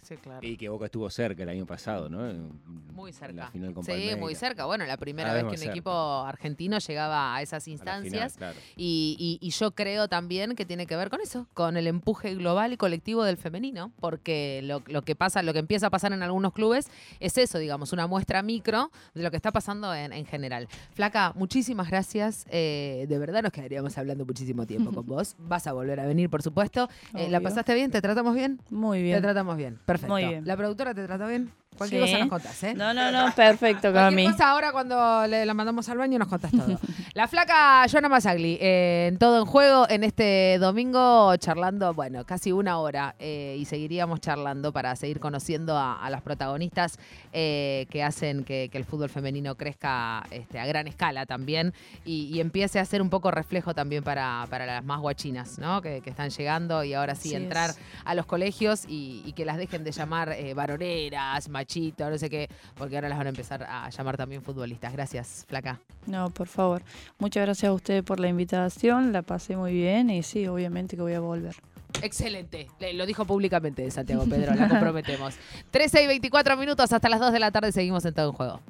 Sí, claro. Y que Boca estuvo cerca el año pasado, ¿no? Muy cerca. la final con Sí, Palmeiras. muy cerca. Bueno, la primera vez que un cerca. equipo argentino llegaba a esas A instancias. final, claro. Y, y- y yo creo también que tiene que ver con eso, con el empuje global y colectivo del femenino, porque lo, lo que pasa, lo que empieza a pasar en algunos clubes es eso, digamos, una muestra micro de lo que está pasando en, en general. Flaca, muchísimas gracias. eh, de verdad nos quedaríamos hablando muchísimo tiempo con vos. Vas a volver a venir, por supuesto. Eh, ¿La pasaste bien? ¿Te tratamos bien? Muy Te bien. tratamos bien. Perfecto. Muy bien. ¿La productora te trató bien? Cualquier Sí. cosa nos contás, ¿eh? No, no, no, perfecto, Cami. cosa ahora cuando le, la mandamos al baño nos contás todo. la flaca Joana Masagli, eh, en todo en juego en este domingo charlando, bueno, casi una hora eh, y seguiríamos charlando para seguir conociendo a, a las protagonistas eh, que hacen que, que el fútbol femenino crezca este, a gran escala también y, y empiece a ser un poco reflejo también para, para las más guachinas, ¿no? Que, que están llegando y ahora sí Así entrar es. a los colegios y, y que las dejen de llamar varoneras, machito, no sé qué, porque ahora las van a empezar a llamar también futbolistas. Gracias, flaca. No, por favor. Muchas gracias a ustedes por la invitación. La pasé muy bien y sí, obviamente que voy a volver. Excelente. Le- Lo dijo públicamente Santiago Pedro, la comprometemos. 13 y 24 minutos hasta las 2 de la tarde seguimos en todo en juego.